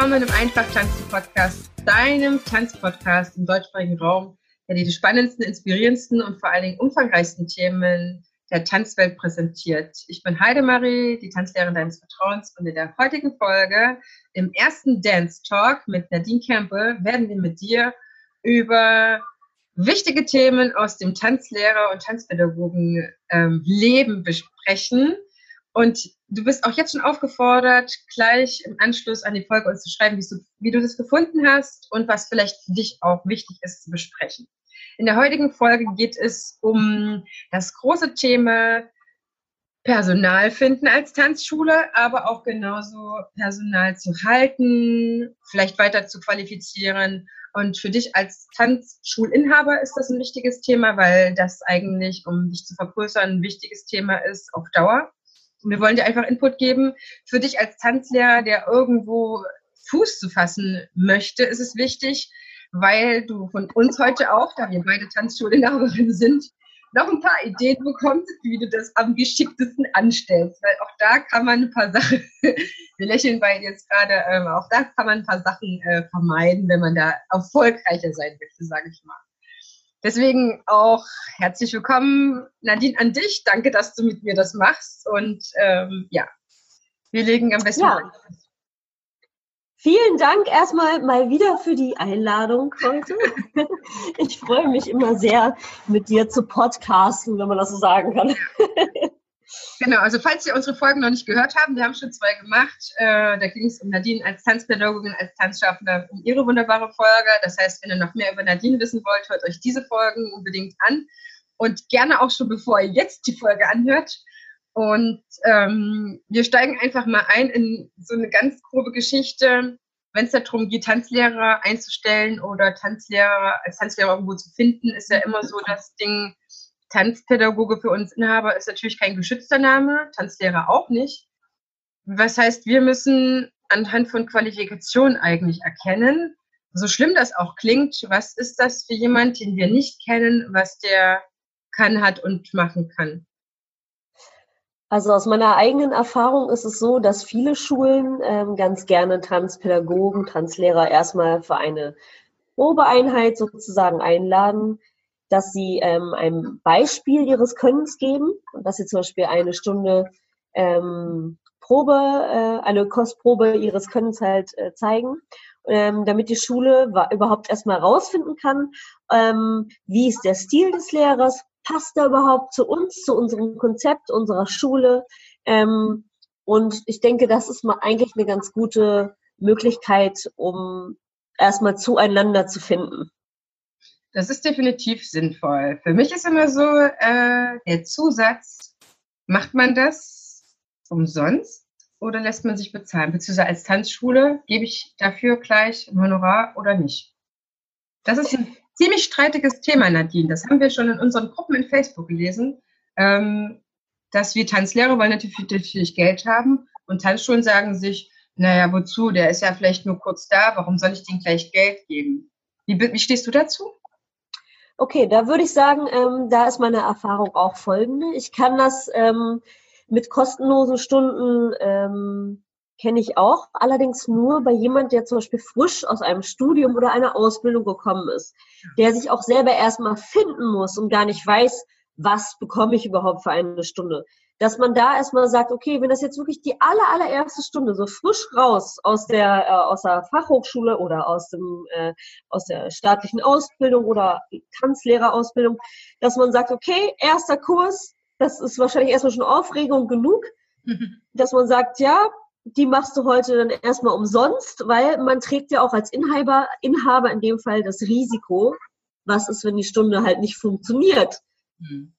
Willkommen im Einfach Tanzen Podcast, deinem Tanzpodcast im deutschsprachigen Raum, der dir die spannendsten, inspirierendsten und vor allen Dingen umfangreichsten Themen der Tanzwelt präsentiert. Ich bin Heidemarie, die Tanzlehrerin deines Vertrauens und in der heutigen Folge im ersten Dance Talk mit Nadine Campbell werden wir mit dir über wichtige Themen aus dem Tanzlehrer- und Tanzpädagogen ähm, besprechen. Und du bist auch jetzt schon aufgefordert, gleich im Anschluss an die Folge uns zu schreiben, du, wie du das gefunden hast und was vielleicht für dich auch wichtig ist zu besprechen. In der heutigen Folge geht es um das große Thema Personal finden als Tanzschule, aber auch genauso Personal zu halten, vielleicht weiter zu qualifizieren. Und für dich als Tanzschulinhaber ist das ein wichtiges Thema, weil das eigentlich, um dich zu vergrößern, ein wichtiges Thema ist auf Dauer. Wir wollen dir einfach Input geben. Für dich als Tanzlehrer, der irgendwo Fuß zu fassen möchte, ist es wichtig, weil du von uns heute auch, da wir beide Tanzschulinhaberinnen sind, noch ein paar Ideen bekommst, wie du das am geschicktesten anstellst. Weil auch da kann man ein paar Sachen, wir lächeln beide jetzt gerade, ähm, auch da kann man ein paar Sachen äh, vermeiden, wenn man da erfolgreicher sein möchte, sage ich mal. Deswegen auch herzlich willkommen, Nadine, an dich. Danke, dass du mit mir das machst. Und ähm, ja, wir legen am besten ja. an. Vielen Dank erstmal mal wieder für die Einladung heute. Ich freue mich immer sehr, mit dir zu podcasten, wenn man das so sagen kann. Genau, also falls ihr unsere Folgen noch nicht gehört habt, wir haben schon zwei gemacht. Äh, da ging es um Nadine als Tanzpädagogin, als Tanzschaffender, um ihre wunderbare Folge. Das heißt, wenn ihr noch mehr über Nadine wissen wollt, hört euch diese Folgen unbedingt an. Und gerne auch schon, bevor ihr jetzt die Folge anhört, und ähm, wir steigen einfach mal ein in so eine ganz grobe Geschichte, wenn es darum geht, Tanzlehrer einzustellen oder Tanzlehrer als Tanzlehrer irgendwo zu finden, ist ja immer so das Ding, Tanzpädagoge für uns Inhaber ist natürlich kein geschützter Name, Tanzlehrer auch nicht. Was heißt, wir müssen anhand von Qualifikation eigentlich erkennen, so schlimm das auch klingt, was ist das für jemand, den wir nicht kennen, was der kann, hat und machen kann. Also aus meiner eigenen Erfahrung ist es so, dass viele Schulen ähm, ganz gerne Tanzpädagogen, Tanzlehrer erstmal für eine Probeeinheit sozusagen einladen, dass sie ähm, ein Beispiel ihres Könnens geben und dass sie zum Beispiel eine Stunde ähm, Probe, äh, eine Kostprobe ihres Könnens halt äh, zeigen, ähm, damit die Schule überhaupt erstmal rausfinden kann, ähm, wie ist der Stil des Lehrers, passt er überhaupt zu uns, zu unserem Konzept, unserer Schule? Ähm, und ich denke, das ist mal eigentlich eine ganz gute Möglichkeit, um erstmal zueinander zu finden. Das ist definitiv sinnvoll. Für mich ist immer so äh, der Zusatz, macht man das umsonst oder lässt man sich bezahlen? Beziehungsweise als Tanzschule gebe ich dafür gleich ein Honorar oder nicht? Das ist ein ziemlich streitiges Thema, Nadine. Das haben wir schon in unseren Gruppen in Facebook gelesen, ähm, dass wir Tanzlehrer wollen natürlich, natürlich Geld haben und Tanzschulen sagen sich, naja, wozu? Der ist ja vielleicht nur kurz da, warum soll ich dem gleich Geld geben? Wie, wie stehst du dazu? Okay, da würde ich sagen, ähm, da ist meine Erfahrung auch folgende. Ich kann das ähm, mit kostenlosen Stunden ähm, kenne ich auch, allerdings nur bei jemand, der zum Beispiel frisch aus einem Studium oder einer Ausbildung gekommen ist, der sich auch selber erstmal finden muss und gar nicht weiß, was bekomme ich überhaupt für eine Stunde. Dass man da erstmal sagt, okay, wenn das jetzt wirklich die aller, allererste Stunde so frisch raus aus der, äh, aus der Fachhochschule oder aus dem, äh, aus der staatlichen Ausbildung oder Tanzlehrerausbildung, dass man sagt, okay, erster Kurs, das ist wahrscheinlich erstmal schon Aufregung genug, mhm. dass man sagt, ja, die machst du heute dann erstmal umsonst, weil man trägt ja auch als Inhaber, Inhaber in dem Fall das Risiko, was ist, wenn die Stunde halt nicht funktioniert? Mhm.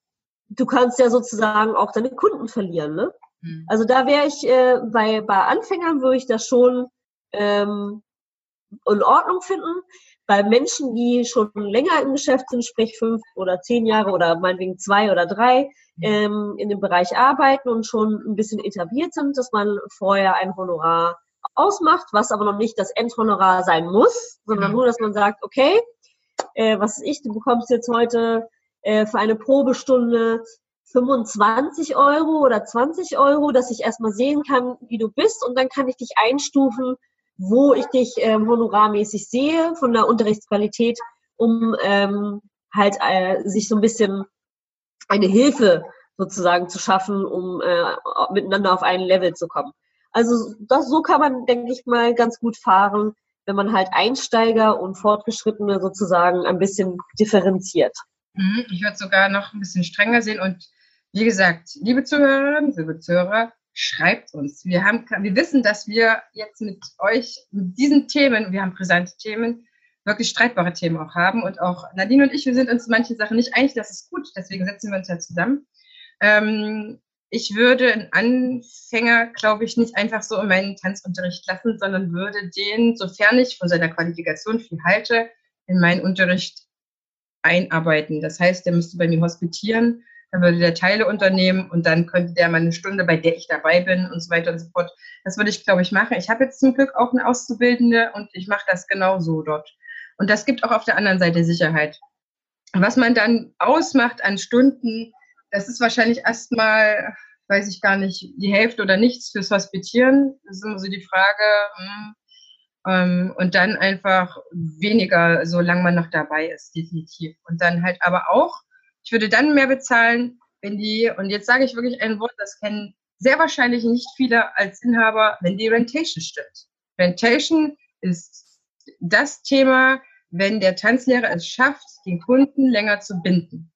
Du kannst ja sozusagen auch deine Kunden verlieren, ne? Mhm. Also da wäre ich äh, bei, bei Anfängern würde ich das schon ähm, in Ordnung finden. Bei Menschen, die schon länger im Geschäft sind, sprich fünf oder zehn Jahre oder meinetwegen zwei oder drei, mhm. ähm, in dem Bereich arbeiten und schon ein bisschen etabliert sind, dass man vorher ein Honorar ausmacht, was aber noch nicht das Endhonorar sein muss, sondern mhm. nur, dass man sagt, okay, äh, was ist ich, du bekommst jetzt heute äh, für eine Probestunde 25 Euro oder 20 Euro, dass ich erstmal sehen kann, wie du bist und dann kann ich dich einstufen, wo ich dich ähm, honorarmäßig sehe von der Unterrichtsqualität, um ähm, halt äh, sich so ein bisschen eine Hilfe sozusagen zu schaffen, um äh, miteinander auf ein Level zu kommen. Also das, so kann man, denke ich mal, ganz gut fahren, wenn man halt Einsteiger und Fortgeschrittene sozusagen ein bisschen differenziert. Mhm, ich würde sogar noch ein bisschen strenger sehen und wie gesagt, liebe Zuhörerinnen, liebe Zuhörer, schreibt uns. Wir, haben, wir wissen, dass wir jetzt mit euch, mit diesen Themen, wir haben brisante Themen, wirklich streitbare Themen auch haben. Und auch Nadine und ich, wir sind uns manche Sachen nicht einig, das ist gut, deswegen setzen wir uns ja zusammen. Ähm, ich würde einen Anfänger, glaube ich, nicht einfach so in meinen Tanzunterricht lassen, sondern würde den, sofern ich von seiner Qualifikation viel halte, in meinen Unterricht einarbeiten. Das heißt, der müsste bei mir hospitieren, dann würde der Teile unternehmen und dann könnte der mal eine Stunde, bei der ich dabei bin und so weiter und so fort. Das würde ich, glaube ich, machen. Ich habe jetzt zum Glück auch eine Auszubildende und ich mache das genauso dort. Und das gibt auch auf der anderen Seite Sicherheit. Was man dann ausmacht an Stunden, das ist wahrscheinlich erstmal, weiß ich gar nicht, die Hälfte oder nichts fürs Hospitieren. Das ist immer so die Frage. Hm, ähm, und dann einfach weniger, solange man noch dabei ist, definitiv. Und dann halt aber auch ich würde dann mehr bezahlen, wenn die, und jetzt sage ich wirklich ein Wort, das kennen sehr wahrscheinlich nicht viele als Inhaber, wenn die Rentation stimmt. Rentation ist das Thema, wenn der Tanzlehrer es schafft, den Kunden länger zu binden.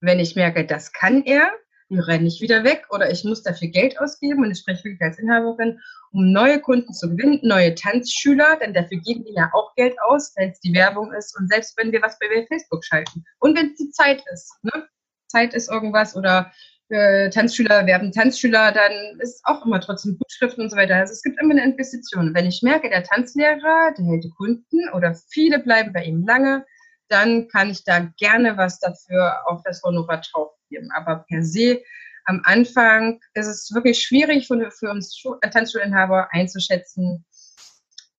Wenn ich merke, das kann er, dann renne ich wieder weg oder ich muss dafür Geld ausgeben und ich spreche wirklich als Inhaberin, um neue Kunden zu gewinnen, neue Tanzschüler, denn dafür geben die ja auch Geld aus, wenn es die Werbung ist und selbst wenn wir was bei Facebook schalten. Und wenn es die Zeit ist, ne? Zeit ist irgendwas oder äh, Tanzschüler werben Tanzschüler, dann ist auch immer trotzdem Gutschriften und so weiter. Also es gibt immer eine Investition. Wenn ich merke, der Tanzlehrer, der hält die Kunden oder viele bleiben bei ihm lange, dann kann ich da gerne was dafür auf das Honorar drauf geben. Aber per se am Anfang ist es wirklich schwierig für, für uns Tanzschulinhaber einzuschätzen,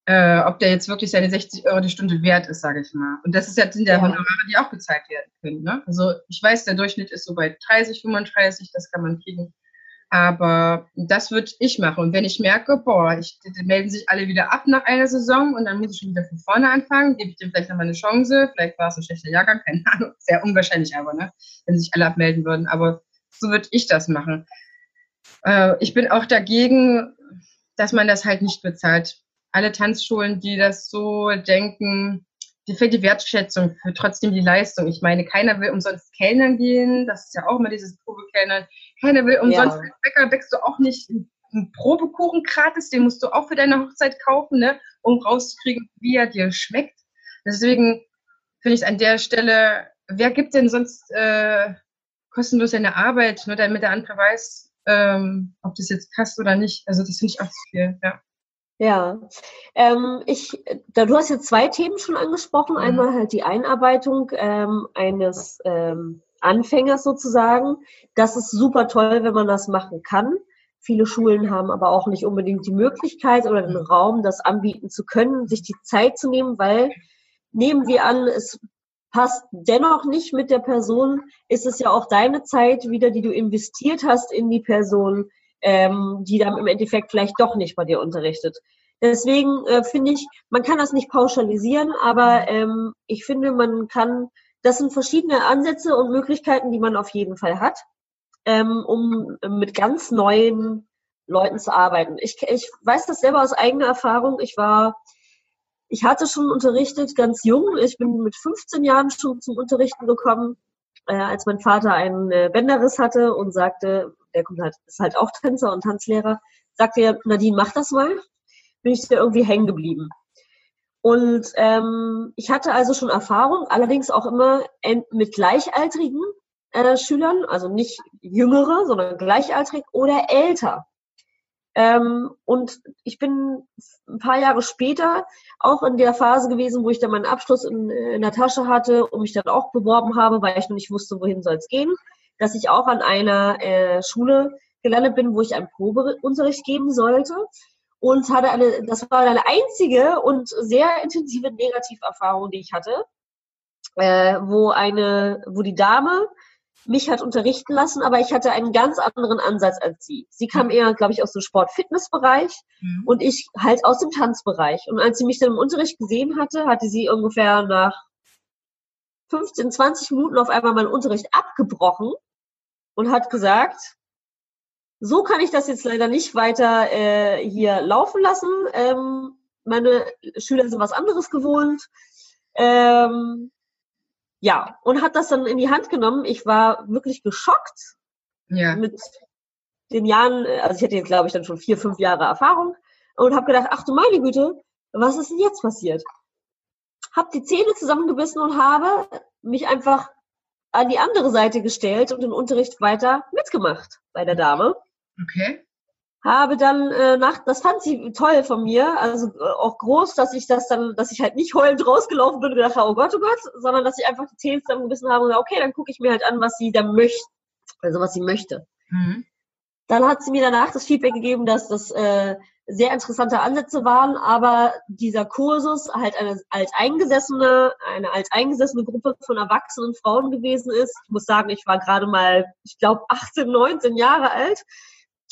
äh, ob der jetzt wirklich seine 60 Euro die Stunde wert ist, sage ich mal. Und das ist ja sind ja, ja. Honorare, die auch bezahlt werden können. Ne? Also ich weiß, der Durchschnitt ist so bei 30, 35, das kann man kriegen. Aber das würde ich machen. Und wenn ich merke, boah, ich, die melden sich alle wieder ab nach einer Saison und dann muss ich schon wieder von vorne anfangen, gebe ich dem vielleicht nochmal eine Chance. Vielleicht war es ein schlechter Jahrgang, keine Ahnung. Sehr unwahrscheinlich aber, ne? wenn sich alle abmelden würden. Aber so würde ich das machen. Äh, ich bin auch dagegen, dass man das halt nicht bezahlt. Alle Tanzschulen, die das so denken, die fehlt die Wertschätzung für trotzdem die Leistung. Ich meine, keiner will umsonst Kellnern gehen. Das ist ja auch immer dieses Probekellnern. Keiner will umsonst ja. Bäcker, bäckst du auch nicht einen Probekuchen gratis, den musst du auch für deine Hochzeit kaufen, ne, um rauszukriegen, wie er dir schmeckt. Deswegen finde ich es an der Stelle, wer gibt denn sonst äh, kostenlos seine Arbeit, nur damit der andere weiß, ähm, ob das jetzt passt oder nicht. Also das finde ich auch zu viel, ja. Ja, ähm, ich, da, du hast jetzt zwei Themen schon angesprochen. Mhm. Einmal halt die Einarbeitung ähm, eines ähm, Anfängers sozusagen. Das ist super toll, wenn man das machen kann. Viele Schulen haben aber auch nicht unbedingt die Möglichkeit oder den Raum, das anbieten zu können, sich die Zeit zu nehmen, weil nehmen wir an, es passt dennoch nicht mit der Person, ist es ja auch deine Zeit wieder, die du investiert hast in die Person, ähm, die dann im Endeffekt vielleicht doch nicht bei dir unterrichtet. Deswegen äh, finde ich, man kann das nicht pauschalisieren, aber ähm, ich finde, man kann, das sind verschiedene Ansätze und Möglichkeiten, die man auf jeden Fall hat, ähm, um mit ganz neuen Leuten zu arbeiten. Ich, ich weiß das selber aus eigener Erfahrung. Ich war ich hatte schon unterrichtet, ganz jung. Ich bin mit 15 Jahren schon zum Unterrichten gekommen, äh, als mein Vater einen äh, Bänderriss hatte und sagte, der kommt halt, ist halt auch Tänzer und Tanzlehrer, sagte er, Nadine, mach das mal. Bin ich da irgendwie hängen geblieben. Und ähm, ich hatte also schon Erfahrung, allerdings auch immer mit gleichaltrigen äh, Schülern, also nicht jüngere, sondern gleichaltrig oder älter. Ähm, und ich bin ein paar Jahre später auch in der Phase gewesen, wo ich dann meinen Abschluss in, in der Tasche hatte und mich dann auch beworben habe, weil ich noch nicht wusste, wohin soll es gehen, dass ich auch an einer äh, Schule gelandet bin, wo ich einen Probeunterricht geben sollte und hatte eine, das war eine einzige und sehr intensive Negativerfahrung, die ich hatte, äh, wo eine, wo die Dame mich hat unterrichten lassen, aber ich hatte einen ganz anderen Ansatz als sie. Sie kam eher, glaube ich, aus dem Sport-Fitness-Bereich mhm. und ich halt aus dem Tanzbereich. Und als sie mich dann im Unterricht gesehen hatte, hatte sie ungefähr nach 15, 20 Minuten auf einmal meinen Unterricht abgebrochen und hat gesagt, so kann ich das jetzt leider nicht weiter äh, hier laufen lassen. Ähm, meine Schüler sind was anderes gewohnt. Ähm, ja, und hat das dann in die Hand genommen. Ich war wirklich geschockt ja. mit den Jahren, also ich hatte jetzt, glaube ich, dann schon vier, fünf Jahre Erfahrung und habe gedacht, ach du meine Güte, was ist denn jetzt passiert? Hab die Zähne zusammengebissen und habe mich einfach an die andere Seite gestellt und den Unterricht weiter mitgemacht bei der Dame. Okay habe dann äh, nach, das fand sie toll von mir, also äh, auch groß, dass ich das dann, dass ich halt nicht heulend rausgelaufen bin und gedacht habe, oh Gott, oh Gott, sondern dass ich einfach die Zähne zusammengebissen habe und gesagt, okay, dann gucke ich mir halt an, was sie da möchte, also was sie möchte. Mhm. Dann hat sie mir danach das Feedback gegeben, dass das äh, sehr interessante Ansätze waren, aber dieser Kursus halt eine alteingesessene, eine alteingesessene Gruppe von erwachsenen Frauen gewesen ist. Ich muss sagen, ich war gerade mal, ich glaube, 18, 19 Jahre alt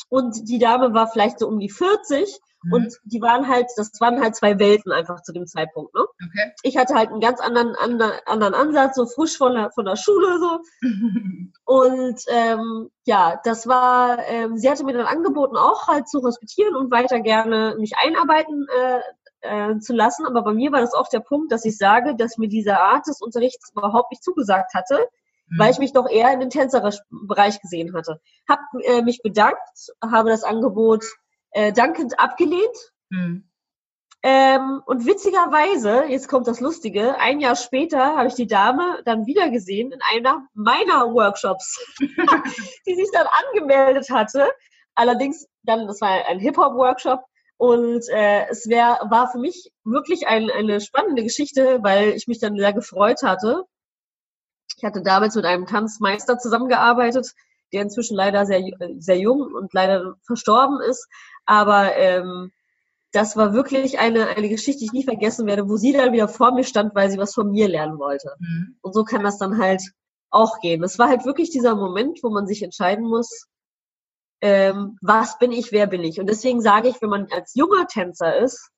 und die Dame war vielleicht so um die 40 mhm. und die waren halt, das waren halt zwei Welten einfach zu dem Zeitpunkt. Ne? Okay. Ich hatte halt einen ganz anderen, anderen, anderen Ansatz, so frisch von der, von der Schule so. und ähm, ja, das war, ähm, sie hatte mir dann angeboten, auch halt zu hospitieren und weiter gerne mich einarbeiten äh, äh, zu lassen. Aber bei mir war das auch der Punkt, dass ich sage, dass mir diese Art des Unterrichts überhaupt nicht zugesagt hatte mhm. weil ich mich doch eher in den Tänzerbereich gesehen hatte. Hab äh, mich bedankt, habe das Angebot äh, dankend abgelehnt. Mhm. Ähm, und witzigerweise, jetzt kommt das Lustige, ein Jahr später habe ich die Dame dann wieder gesehen in einer meiner Workshops, die sich dann angemeldet hatte. Allerdings dann, das war ein Hip-Hop-Workshop, und äh, es wär, war für mich wirklich ein, eine spannende Geschichte, weil ich mich dann sehr gefreut hatte, ich hatte damals mit einem Tanzmeister zusammengearbeitet, der inzwischen leider sehr, sehr jung und leider verstorben ist. Aber ähm, das war wirklich eine, eine Geschichte, die ich nie vergessen werde, wo sie dann wieder vor mir stand, weil sie was von mir lernen wollte. Mhm. Und so kann das dann halt auch gehen. Es war halt wirklich dieser Moment, wo man sich entscheiden muss, ähm, was bin ich, wer bin ich. Und deswegen sage ich, wenn man als junger Tänzer ist,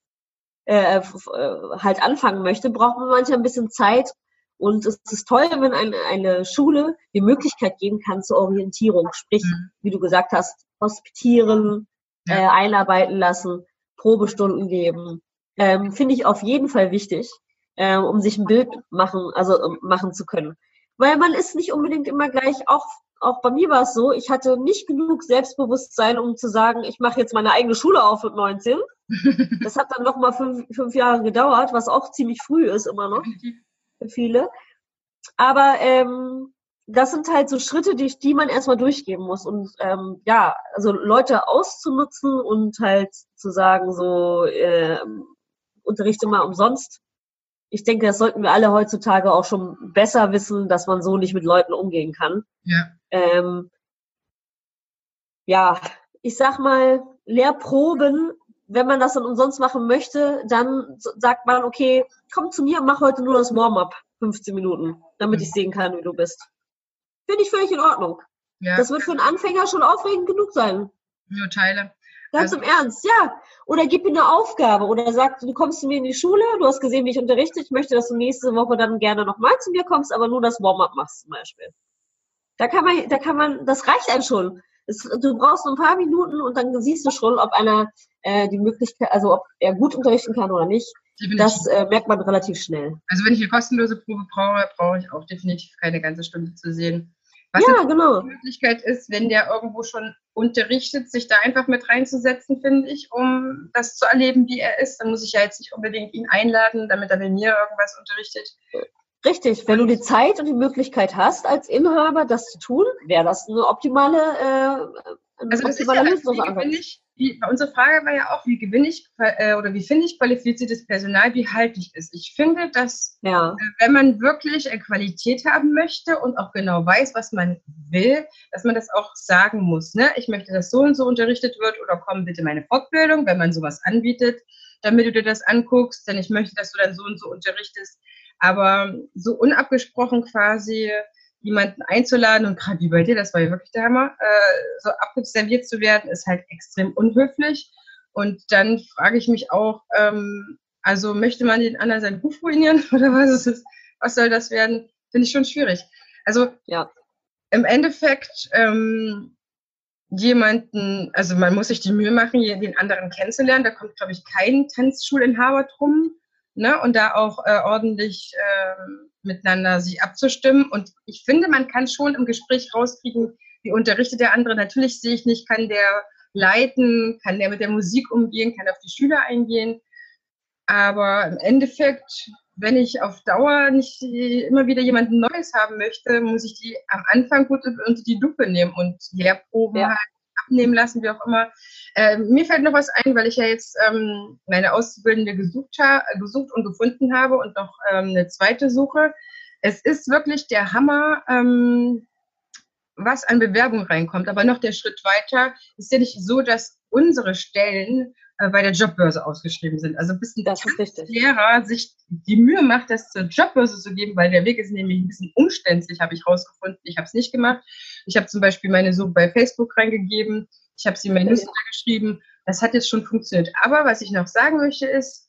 äh, äh halt anfangen möchte, braucht man manchmal ein bisschen Zeit, und es ist toll, wenn eine, eine Schule die Möglichkeit geben kann zur Orientierung, sprich, mhm. wie du gesagt hast, hospitieren, ja. äh, einarbeiten lassen, Probestunden geben. Ähm, Finde ich auf jeden Fall wichtig, äh, um sich ein Bild machen, also um, machen zu können. Weil man ist nicht unbedingt immer gleich, auch, auch bei mir war es so, ich hatte nicht genug Selbstbewusstsein, um zu sagen, ich mache jetzt meine eigene Schule auf mit 19. das hat dann noch mal fünf, fünf Jahre gedauert, was auch ziemlich früh ist immer noch für viele. Aber ähm, das sind halt so Schritte, die, die man erstmal durchgeben muss. Und ähm, ja, also Leute auszunutzen und halt zu sagen, so äh, unterrichte mal umsonst. Ich denke, das sollten wir alle heutzutage auch schon besser wissen, dass man so nicht mit Leuten umgehen kann. Ja. Ähm, ja, ich sag mal, Lehrproben wenn man das dann umsonst machen möchte, dann sagt man, okay, komm zu mir, mach heute nur das Warm-up, 15 Minuten, damit ich sehen kann, wie du bist. Finde ich völlig in Ordnung. Ja. Das wird für einen Anfänger schon aufregend genug sein. Nur Teile. Ganz also, im Ernst, ja. Oder gib mir eine Aufgabe oder sag, du kommst zu mir in die Schule, du hast gesehen, wie ich unterrichte, ich möchte, dass du nächste Woche dann gerne nochmal zu mir kommst, aber nur das Warm-up machst zum Beispiel. Da kann man, da kann man, das reicht einem schon. Es, du brauchst ein paar Minuten und dann siehst du schon, ob einer äh, die Möglichkeit, also ob er gut unterrichten kann oder nicht. Das äh, merkt man relativ schnell. Also wenn ich eine kostenlose Probe brauche, brauche ich auch definitiv keine ganze Stunde zu sehen. Was ja, genau. die Möglichkeit ist, wenn der irgendwo schon unterrichtet, sich da einfach mit reinzusetzen, finde ich, um das zu erleben, wie er ist. Dann muss ich ja jetzt nicht unbedingt ihn einladen, damit er bei mir irgendwas unterrichtet. Richtig, wenn du die Zeit und die Möglichkeit hast, als Inhaber das zu tun, wäre das eine optimale, äh, also das ist ja, wie ich, wie, unsere Frage war ja auch, wie gewinne ich äh, oder wie finde ich qualifiziertes Personal, wie halte ich es? Ich finde, dass ja. äh, wenn man wirklich eine Qualität haben möchte und auch genau weiß, was man will, dass man das auch sagen muss. Ne? Ich möchte, dass so und so unterrichtet wird oder komm bitte meine Fortbildung, wenn man sowas anbietet, damit du dir das anguckst, denn ich möchte, dass du dann so und so unterrichtest aber so unabgesprochen quasi jemanden einzuladen und gerade wie bei dir, das war ja wirklich der Hammer, äh, so abserviert zu werden, ist halt extrem unhöflich. Und dann frage ich mich auch, ähm, also möchte man den anderen seinen Ruf ruinieren oder was ist es? Was soll das werden? Finde ich schon schwierig. Also ja. im Endeffekt ähm, jemanden, also man muss sich die Mühe machen, den anderen kennenzulernen. Da kommt, glaube ich, kein Tanzschulinhaber drum ne? und da auch äh, ordentlich äh, miteinander sich abzustimmen. Und ich finde, man kann schon im Gespräch rauskriegen, wie unterrichtet der andere. Natürlich sehe ich nicht, kann der leiten, kann der mit der Musik umgehen, kann auf die Schüler eingehen. Aber im Endeffekt, wenn ich auf Dauer nicht immer wieder jemanden Neues haben möchte, muss ich die am Anfang gut unter die Lupe nehmen und Lehrproben ja. halt abnehmen lassen, wie auch immer. Äh, mir fällt noch was ein, weil ich ja jetzt ähm, meine Auszubildende gesucht, gesucht und gefunden habe und noch ähm, eine zweite suche. Es ist wirklich der Hammer, ähm, was an Bewerbung reinkommt. Aber noch der Schritt weiter ist ja nicht so, dass unsere Stellen äh, bei der Jobbörse ausgeschrieben sind. Also bis ein Lehrer sich die Mühe macht, das zur Jobbörse zu geben, weil der Weg ist nämlich ein bisschen umständlich, habe ich rausgefunden. Ich habe es nicht gemacht. Ich habe zum Beispiel meine Suche bei Facebook reingegeben. Ich habe sie in mein Newsletter geschrieben. Das hat jetzt schon funktioniert. Aber was ich noch sagen möchte ist,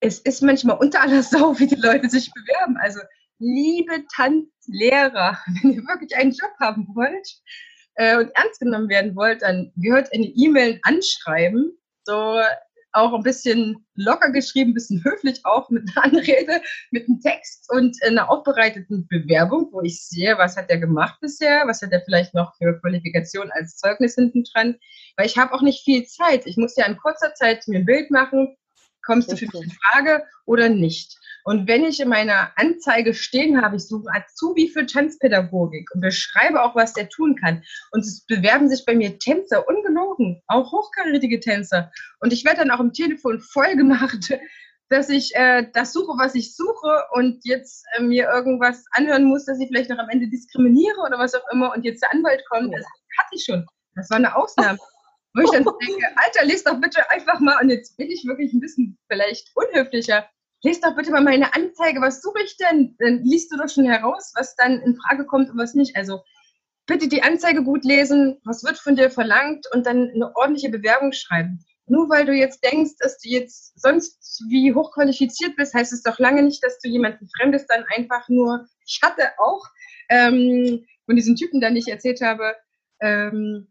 es ist manchmal unter aller Sau, wie die Leute sich bewerben. Also liebe Tanzlehrer, wenn ihr wirklich einen Job haben wollt äh, und ernst genommen werden wollt, dann gehört eine E-Mail anschreiben so auch ein bisschen locker geschrieben, ein bisschen höflich auch mit einer Anrede, mit einem Text und einer aufbereiteten Bewerbung, wo ich sehe, was hat er gemacht bisher, was hat er vielleicht noch für Qualifikation als Zeugnis hinten dran, weil ich habe auch nicht viel Zeit. Ich muss ja in kurzer Zeit mir ein Bild machen, kommst du für mich in Frage oder nicht. Und wenn ich in meiner Anzeige stehen habe, ich suche Azubi für Tanzpädagogik und beschreibe auch, was der tun kann. Und es bewerben sich bei mir Tänzer, ungelogen, auch hochkarätige Tänzer. Und ich werde dann auch im Telefon voll gemacht, dass ich äh, das suche, was ich suche und jetzt äh, mir irgendwas anhören muss, dass ich vielleicht noch am Ende diskriminiere oder was auch immer und jetzt der Anwalt kommt. Das hatte ich schon. Das war eine Ausnahme. Wo ich dann denke, Alter, lest doch bitte einfach mal, und jetzt bin ich wirklich ein bisschen vielleicht unhöflicher, lest doch bitte mal meine Anzeige, was suche ich denn? Dann liest du doch schon heraus, was dann in Frage kommt und was nicht. Also bitte die Anzeige gut lesen, was wird von dir verlangt und dann eine ordentliche Bewerbung schreiben. Nur weil du jetzt denkst, dass du jetzt sonst wie hochqualifiziert bist, heißt es doch lange nicht, dass du jemanden Fremdes dann einfach nur, ich hatte auch ähm, von diesen Typen, dann ich erzählt habe, ähm,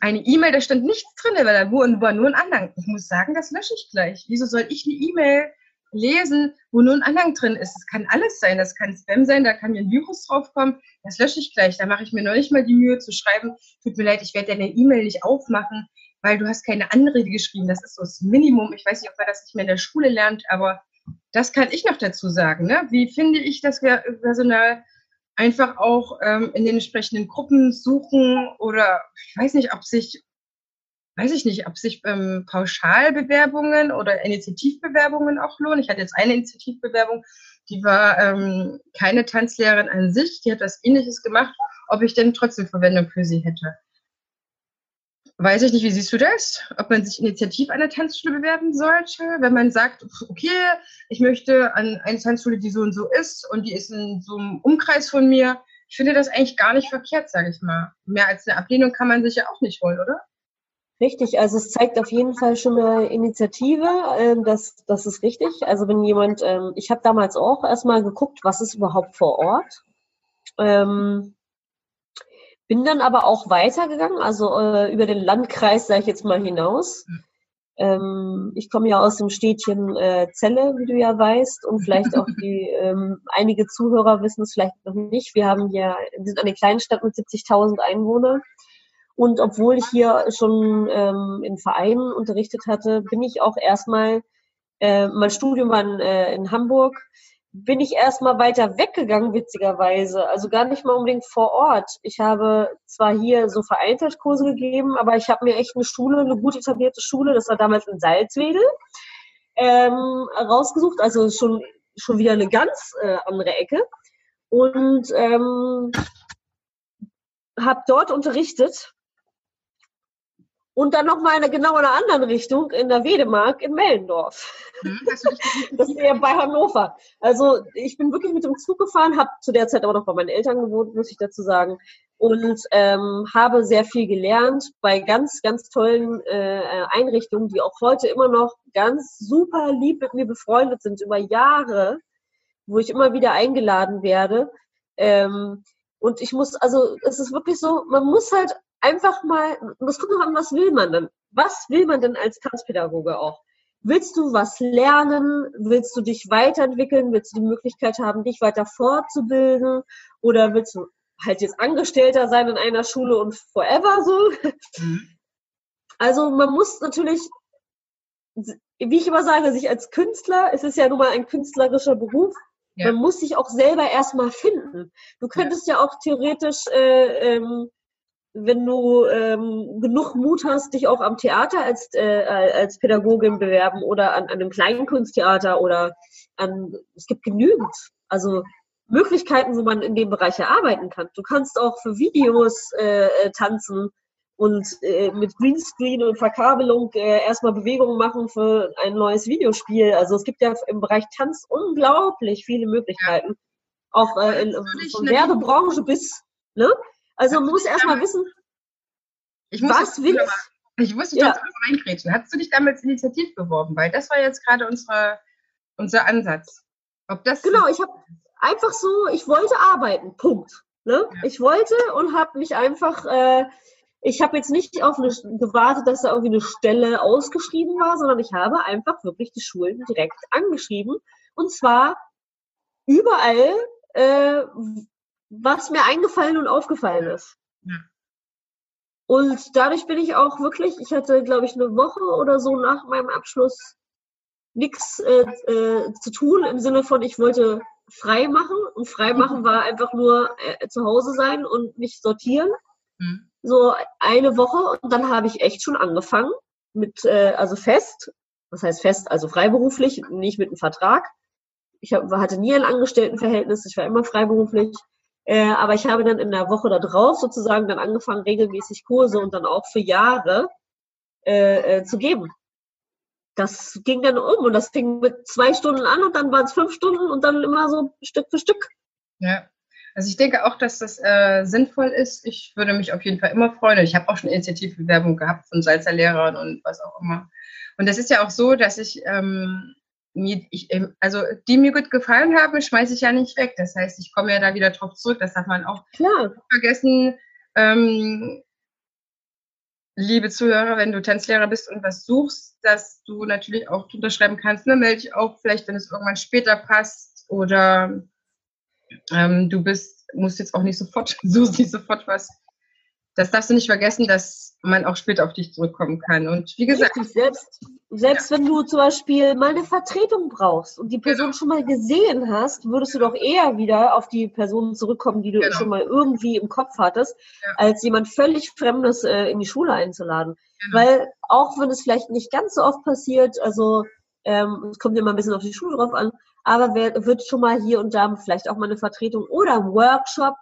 eine E-Mail, da stand nichts drin, weil da war nur ein Anhang. Ich muss sagen, das lösche ich gleich. Wieso soll ich eine E-Mail lesen, wo nur ein Anhang drin ist. Es kann alles sein. Das kann Spam sein, da kann mir ein Virus draufkommen. Das lösche ich gleich. Da mache ich mir noch nicht mal die Mühe zu schreiben, tut mir leid, ich werde deine E-Mail nicht aufmachen, weil du hast keine Anrede geschrieben. Das ist so das Minimum. Ich weiß nicht, ob man das nicht mehr in der Schule lernt, aber das kann ich noch dazu sagen. Ne? Wie finde ich das Personal einfach auch ähm, in den entsprechenden Gruppen suchen oder ich weiß nicht, ob sich weiß ich nicht, ob sich ähm, Pauschalbewerbungen oder Initiativbewerbungen auch lohnen. Ich hatte jetzt eine Initiativbewerbung, die war ähm, keine Tanzlehrerin an sich, die hat was ähnliches gemacht, ob ich denn trotzdem Verwendung für sie hätte. Weiß ich nicht, wie siehst du das? Ob man sich initiativ an der Tanzschule bewerben sollte, wenn man sagt, okay, ich möchte an eine Tanzschule, die so und so ist und die ist in so einem Umkreis von mir. Ich finde das eigentlich gar nicht verkehrt, sage ich mal. Mehr als eine Ablehnung kann man sich ja auch nicht holen, oder? Richtig, also es zeigt auf jeden Fall schon eine Initiative, ähm, das, das ist richtig. Also wenn jemand, ähm, ich habe damals auch erstmal geguckt, was ist überhaupt vor Ort. Ähm, bin dann aber auch weitergegangen, also äh, über den Landkreis, sage ich jetzt mal, hinaus. Ähm, ich komme ja aus dem Städtchen äh, Celle, wie du ja weißt, und vielleicht auch die ähm, einige Zuhörer wissen es vielleicht noch nicht. Wir haben hier, wir sind eine kleine Stadt mit 70.000 Einwohnern. Und obwohl ich hier schon ähm, in Vereinen unterrichtet hatte, bin ich auch erstmal, äh, mein Studium war in, äh, in Hamburg, bin ich erstmal weiter weggegangen, witzigerweise. Also gar nicht mal unbedingt vor Ort. Ich habe zwar hier so vereinzelt Kurse gegeben, aber ich habe mir echt eine Schule, eine gut etablierte Schule, das war damals in Salzwedel, ähm, rausgesucht. Also schon, schon wieder eine ganz äh, andere Ecke. Und ähm, habe dort unterrichtet und dann nochmal eine genau in einer anderen Richtung in der Wedemark in Mellendorf. Mhm, das ist ja bei Hannover. Also ich bin wirklich mit dem Zug gefahren, habe zu der Zeit aber noch bei meinen Eltern gewohnt, muss ich dazu sagen. Und ähm, habe sehr viel gelernt bei ganz, ganz tollen äh, Einrichtungen, die auch heute immer noch ganz super lieb mit mir befreundet sind über Jahre, wo ich immer wieder eingeladen werde. Ähm, und ich muss, also es ist wirklich so, man muss halt einfach mal, das kommt noch an, was will man denn? Was will man denn als Tanzpädagoge auch? Willst du was lernen? Willst du dich weiterentwickeln? Willst du die Möglichkeit haben, dich weiter fortzubilden? Oder willst du halt jetzt Angestellter sein in einer Schule und forever so? Mhm. Also man muss natürlich, wie ich immer sage, sich als Künstler, es ist ja nun mal ein künstlerischer Beruf, ja. man muss sich auch selber erstmal finden. Du könntest ja, ja auch theoretisch äh, ähm, wenn du ähm, genug Mut hast, dich auch am Theater als, äh, als Pädagogin bewerben oder an, an einem kleinen Kunsttheater oder an, es gibt genügend, also Möglichkeiten, wo man in dem Bereich arbeiten kann. Du kannst auch für Videos äh, äh, tanzen und äh, mit Greenscreen und Verkabelung äh, erstmal Bewegungen machen für ein neues Videospiel. Also es gibt ja im Bereich Tanz unglaublich viele Möglichkeiten. Auch äh, in, von Werbebranche bis, ne? Also man muss erstmal wissen, ich muss was will ich? Ich muss dich ja. reingrätschen. Hast du dich damals initiativ beworben? Weil das war jetzt gerade unsere, unser Ansatz. Ob das genau, ich habe einfach so, ich wollte arbeiten, Punkt. Ne? Ja. Ich wollte und habe mich einfach, äh, ich habe jetzt nicht auf eine, gewartet, dass da irgendwie eine Stelle ausgeschrieben war, sondern ich habe einfach wirklich die Schulen direkt angeschrieben. Und zwar überall, äh, was mir eingefallen und aufgefallen ist. Ja. Und dadurch bin ich auch wirklich, ich hatte, glaube ich, eine Woche oder so nach meinem Abschluss nichts äh, äh, zu tun im Sinne von, ich wollte frei machen. Und frei machen war einfach nur äh, zu Hause sein und mich sortieren. Mhm. So eine Woche und dann habe ich echt schon angefangen mit, äh, also fest, was heißt fest, also freiberuflich, nicht mit einem Vertrag. Ich hab, hatte nie ein Angestelltenverhältnis, ich war immer freiberuflich äh, aber ich habe dann in der Woche da drauf sozusagen dann angefangen, regelmäßig Kurse und dann auch für Jahre äh, äh, zu geben. Das ging dann um und das fing mit zwei Stunden an und dann waren es fünf Stunden und dann immer so Stück für Stück. Ja, also ich denke auch, dass das äh, sinnvoll ist. Ich würde mich auf jeden Fall immer freuen. Ich habe auch schon Initiativbewerbungen gehabt von Salzer Lehrern und was auch immer. Und das ist ja auch so, dass ich ähm, mir, ich, ähm, also die mir gut gefallen haben, schmeiße ich ja nicht weg. Das heißt, ich komme ja da wieder drauf zurück. Das darf man auch Klar. vergessen. Ähm, liebe Zuhörer, wenn du Tanzlehrer bist und was suchst, dass du natürlich auch unterschreiben kannst, ne, melde dich auch vielleicht, wenn es irgendwann später passt oder ähm, du bist, musst jetzt auch nicht sofort, suchst nicht sofort was das darfst du nicht vergessen, dass man auch später auf dich zurückkommen kann. Und wie gesagt. Richtig, selbst, selbst ja. wenn du zum Beispiel mal eine Vertretung brauchst und die Person genau. schon mal gesehen hast, würdest du doch eher wieder auf die Person zurückkommen, die du genau. schon mal irgendwie im Kopf hattest, ja. als jemand völlig Fremdes äh, in die Schule einzuladen. Genau. Weil auch wenn es vielleicht nicht ganz so oft passiert, also ähm, es kommt immer ein bisschen auf die Schule drauf an, aber wer, wird schon mal hier und da vielleicht auch mal eine Vertretung oder ein Workshop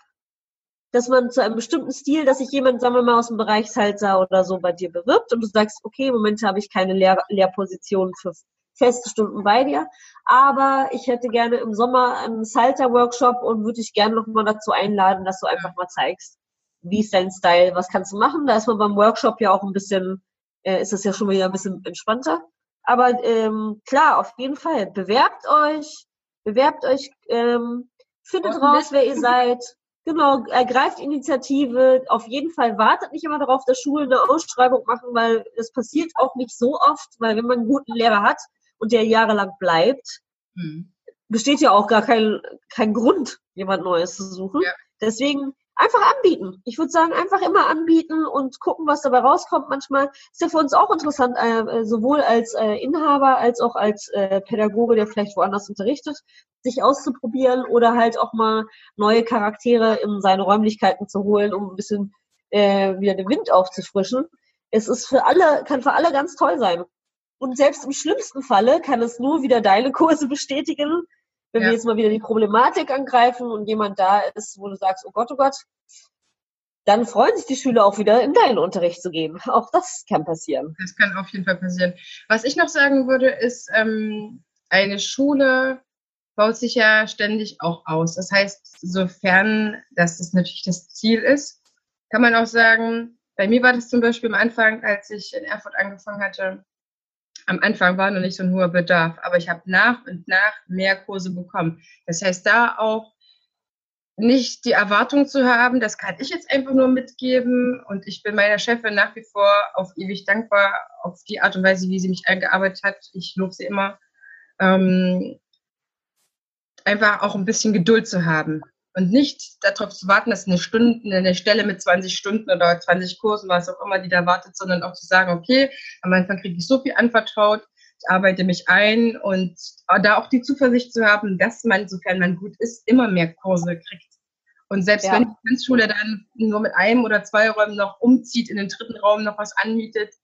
dass man zu einem bestimmten Stil, dass sich jemand, sagen wir mal, aus dem Bereich Salsa oder so bei dir bewirbt und du sagst, okay, im Moment habe ich keine Lehr Lehrposition für feste Stunden bei dir, aber ich hätte gerne im Sommer einen Salsa-Workshop und würde dich gerne nochmal dazu einladen, dass du einfach mal zeigst, wie ist dein Style, was kannst du machen. Da ist man beim Workshop ja auch ein bisschen, äh, ist es ja schon wieder ein bisschen entspannter. Aber ähm, klar, auf jeden Fall, bewerbt euch, bewerbt euch, ähm, findet raus, wer ihr seid, Genau, ergreift Initiative. Auf jeden Fall wartet nicht immer darauf, dass Schulen eine Ausschreibung machen, weil es passiert auch nicht so oft, weil wenn man einen guten Lehrer hat und der jahrelang bleibt, hm. besteht ja auch gar kein, kein Grund, jemand Neues zu suchen. Ja. Deswegen einfach anbieten. Ich würde sagen, einfach immer anbieten und gucken, was dabei rauskommt. Manchmal ist ja für uns auch interessant, äh, sowohl als äh, Inhaber als auch als äh, Pädagoge, der vielleicht woanders unterrichtet, sich auszuprobieren oder halt auch mal neue Charaktere in seine Räumlichkeiten zu holen, um ein bisschen äh, wieder den Wind aufzufrischen. Es ist für alle, kann für alle ganz toll sein. Und selbst im schlimmsten Falle kann es nur wieder deine Kurse bestätigen, wenn ja. wir jetzt mal wieder die Problematik angreifen und jemand da ist, wo du sagst, oh Gott, oh Gott, dann freuen sich die Schüler auch wieder, in deinen Unterricht zu gehen. Auch das kann passieren. Das kann auf jeden Fall passieren. Was ich noch sagen würde, ist, ähm, eine Schule baut sich ja ständig auch aus. Das heißt, sofern das natürlich das Ziel ist, kann man auch sagen, bei mir war das zum Beispiel am Anfang, als ich in Erfurt angefangen hatte, am Anfang war noch nicht so ein hoher Bedarf, aber ich habe nach und nach mehr Kurse bekommen. Das heißt, da auch nicht die Erwartung zu haben, das kann ich jetzt einfach nur mitgeben und ich bin meiner Chefin nach wie vor auf ewig dankbar auf die Art und Weise, wie sie mich eingearbeitet hat. Ich lobe sie immer. Ähm, einfach auch ein bisschen Geduld zu haben und nicht darauf zu warten, dass eine Stunde, eine Stelle mit 20 Stunden oder 20 Kursen, was auch immer, die da wartet, sondern auch zu sagen, okay, am Anfang kriege ich so viel anvertraut, ich arbeite mich ein und da auch die Zuversicht zu haben, dass man, sofern man gut ist, immer mehr Kurse kriegt. Und selbst ja. wenn die Tanzschule dann nur mit einem oder zwei Räumen noch umzieht, in den dritten Raum noch was anmietet,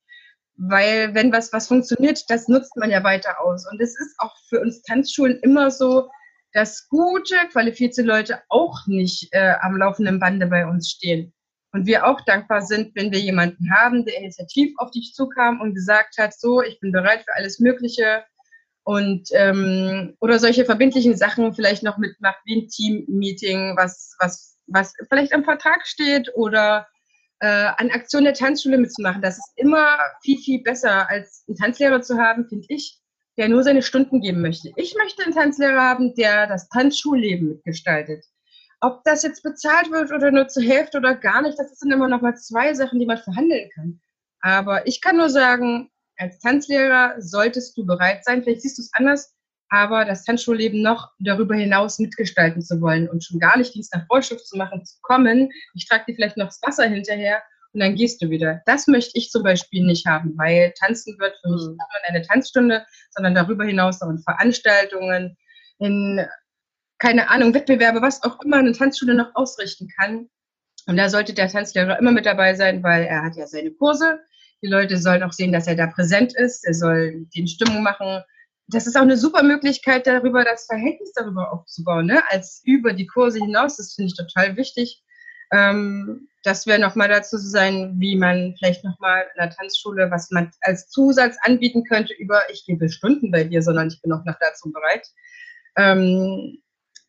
weil wenn was, was funktioniert, das nutzt man ja weiter aus. Und es ist auch für uns Tanzschulen immer so, dass gute, qualifizierte Leute auch nicht äh, am laufenden Bande bei uns stehen. Und wir auch dankbar sind, wenn wir jemanden haben, der initiativ auf dich zukam und gesagt hat, so, ich bin bereit für alles Mögliche und ähm, oder solche verbindlichen Sachen vielleicht noch mitmacht, wie ein Team-Meeting, was, was, was vielleicht am Vertrag steht oder äh, an Aktionen der Tanzschule mitzumachen. Das ist immer viel, viel besser, als einen Tanzlehrer zu haben, finde ich, der nur seine Stunden geben möchte. Ich möchte einen Tanzlehrer haben, der das Tanzschulleben mitgestaltet. Ob das jetzt bezahlt wird oder nur zur Hälfte oder gar nicht, das sind immer noch mal zwei Sachen, die man verhandeln kann. Aber ich kann nur sagen, als Tanzlehrer solltest du bereit sein, vielleicht siehst du es anders, aber das Tanzschulleben noch darüber hinaus mitgestalten zu wollen und schon gar nicht Dienst nach Vorschrift zu machen, zu kommen. Ich trage dir vielleicht noch das Wasser hinterher und dann gehst du wieder. Das möchte ich zum Beispiel nicht haben, weil Tanzen wird für mich mhm. nicht nur eine Tanzstunde, sondern darüber hinaus auch in Veranstaltungen, in, keine Ahnung, Wettbewerbe, was auch immer eine Tanzschule noch ausrichten kann. Und da sollte der Tanzlehrer immer mit dabei sein, weil er hat ja seine Kurse. Die Leute sollen auch sehen, dass er da präsent ist. Er soll den Stimmung machen. Das ist auch eine super Möglichkeit, darüber das Verhältnis darüber aufzubauen, ne? als über die Kurse hinaus. Das finde ich total wichtig. Ähm, das wäre nochmal dazu zu sein, wie man vielleicht nochmal in der Tanzschule, was man als Zusatz anbieten könnte über, ich gebe Stunden bei dir, sondern ich bin auch noch dazu bereit. Ähm,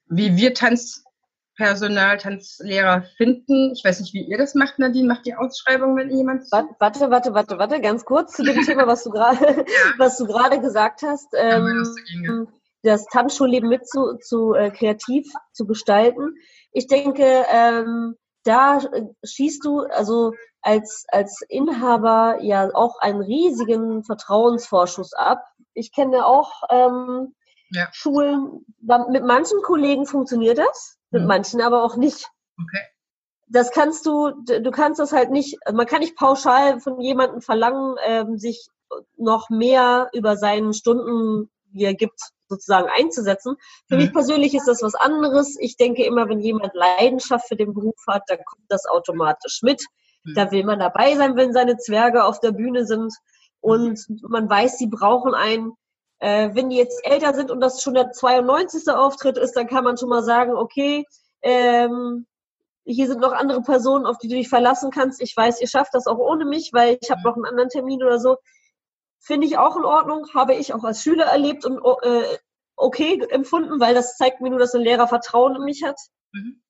wie wir Tanzpersonal, Tanzlehrer finden. Ich weiß nicht, wie ihr das macht, Nadine. Macht die Ausschreibung, wenn jemand. Warte, warte, warte, warte, ganz kurz zu dem Thema, was du gerade, was du gerade gesagt hast. Ähm, das Tanzschulleben mit zu, zu äh, kreativ zu gestalten. Ich denke, ähm, da äh, schießt du also als, als Inhaber ja auch einen riesigen Vertrauensvorschuss ab. Ich kenne auch ähm, ja. Schulen, mit manchen Kollegen funktioniert das, mit mhm. manchen aber auch nicht. Okay. Das kannst du, du kannst das halt nicht, man kann nicht pauschal von jemandem verlangen, ähm, sich noch mehr über seinen Stunden, wie er gibt, sozusagen einzusetzen. Für mhm. mich persönlich ist das was anderes. Ich denke immer, wenn jemand Leidenschaft für den Beruf hat, dann kommt das automatisch mit. Mhm. Da will man dabei sein, wenn seine Zwerge auf der Bühne sind. Und man weiß, sie brauchen einen. Äh, wenn die jetzt älter sind und das schon der 92. Auftritt ist, dann kann man schon mal sagen, okay, ähm, hier sind noch andere Personen, auf die du dich verlassen kannst. Ich weiß, ihr schafft das auch ohne mich, weil ich habe noch einen anderen Termin oder so. Finde ich auch in Ordnung, habe ich auch als Schüler erlebt und äh, okay empfunden, weil das zeigt mir nur, dass ein Lehrer Vertrauen in mich hat. Mhm.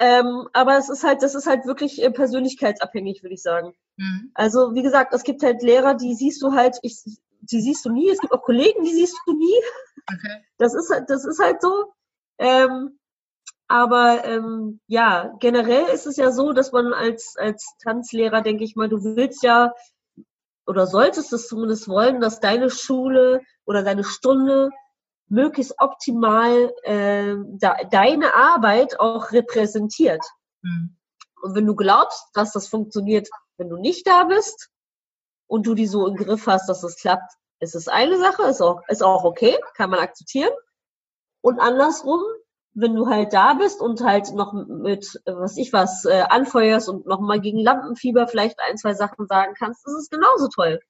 Ähm, aber es ist halt, das ist halt wirklich äh, persönlichkeitsabhängig, würde ich sagen. Mhm. Also wie gesagt, es gibt halt Lehrer, die siehst du halt, ich, die siehst du nie. Es gibt auch Kollegen, die siehst du nie. Okay. Das ist halt, das ist halt so. Ähm, Aber ähm, ja, generell ist es ja so, dass man als, als Tanzlehrer, denke ich mal, du willst ja oder solltest es zumindest wollen, dass deine Schule oder deine Stunde möglichst optimal äh, da, deine Arbeit auch repräsentiert. Mhm. Und wenn du glaubst, dass das funktioniert, wenn du nicht da bist und du die so im Griff hast, dass es klappt, ist es eine Sache, ist auch, ist auch okay, kann man akzeptieren. Und andersrum, wenn du halt da bist und halt noch mit, was ich was, äh, anfeuerst und noch mal gegen Lampenfieber vielleicht ein, zwei Sachen sagen kannst, ist es genauso toll.